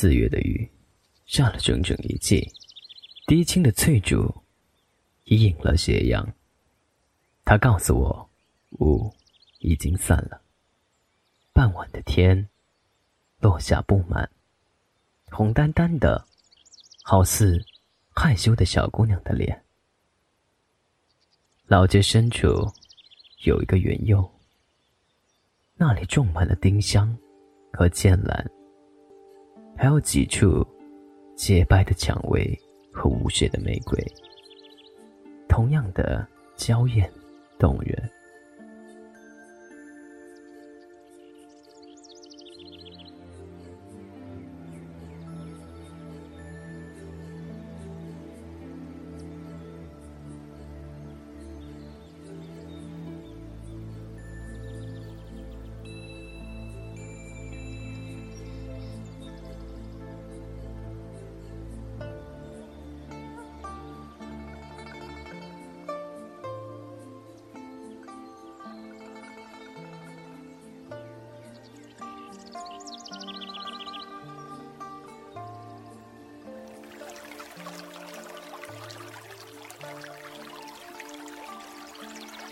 四月的雨，下了整整一季，低青的翠竹已隐了斜阳。他告诉我，雾已经散了。傍晚的天，落下布满，红丹丹的，好似害羞的小姑娘的脸。老街深处有一个园囿，那里种满了丁香和剑兰。还有几处洁白的蔷薇和无血的玫瑰，同样的娇艳动人。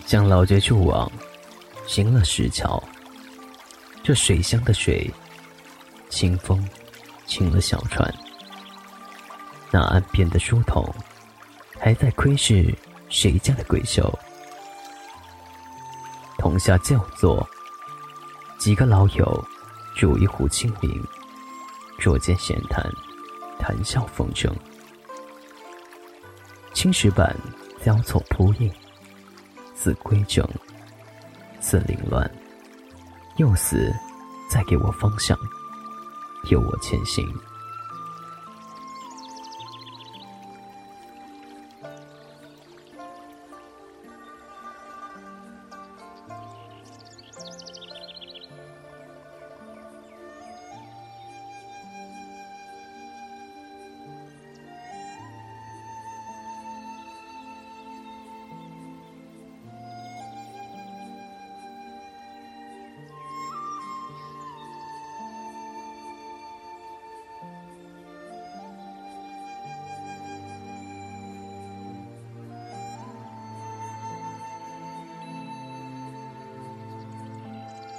向老街处往，行了石桥。这水乡的水，清风，清了小船。那岸边的书童，还在窥视谁家的闺秀。同下就坐，几个老友，煮一壶清茗，酌见闲谈，谈笑风生。青石板交错铺印。似规整，似凌乱，又似在给我方向，有我前行。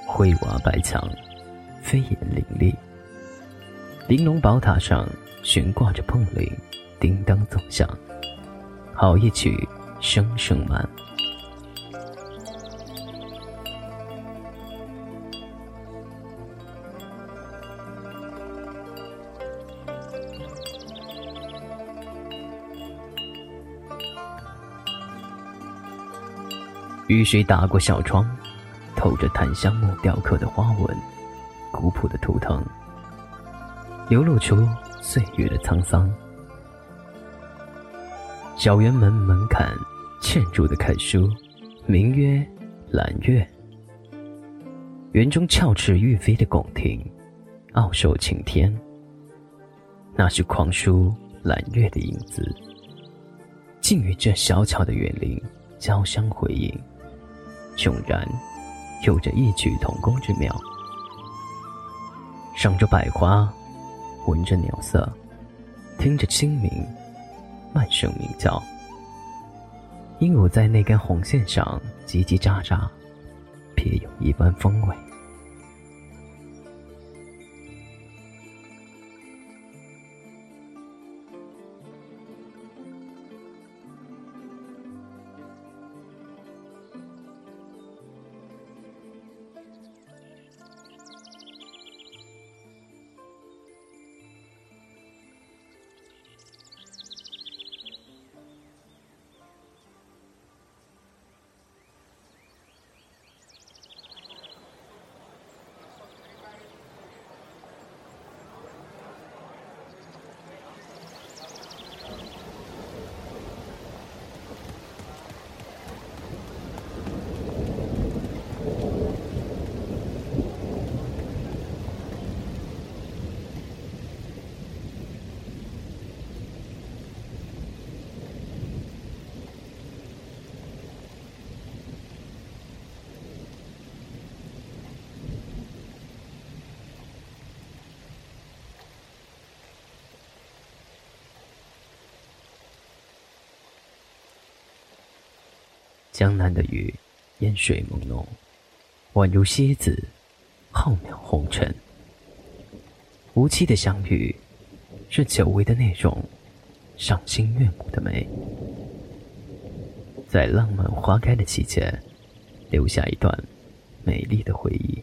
灰瓦白墙，飞檐林立。玲珑宝塔上悬挂着碰铃，叮当奏响，好一曲声声慢。雨水打过小窗。透着檀香木雕刻的花纹，古朴的图腾，流露出岁月的沧桑。小园门门槛嵌入的楷书，名曰“揽月”。园中翘翅欲飞的拱亭，傲首晴天。那是狂书揽月的影子，竟与这小巧的园林交相辉映，迥然有着异曲同工之妙。赏着百花，闻着鸟色，听着清明慢声鸣叫，鹦鹉在那根红线上叽叽喳喳，别有一番风味。江南的雨，烟水朦胧，宛如蝎子，浩渺红尘。无期的相遇，是久违的那种赏心悦目的美，在浪漫花开的季节，留下一段美丽的回忆。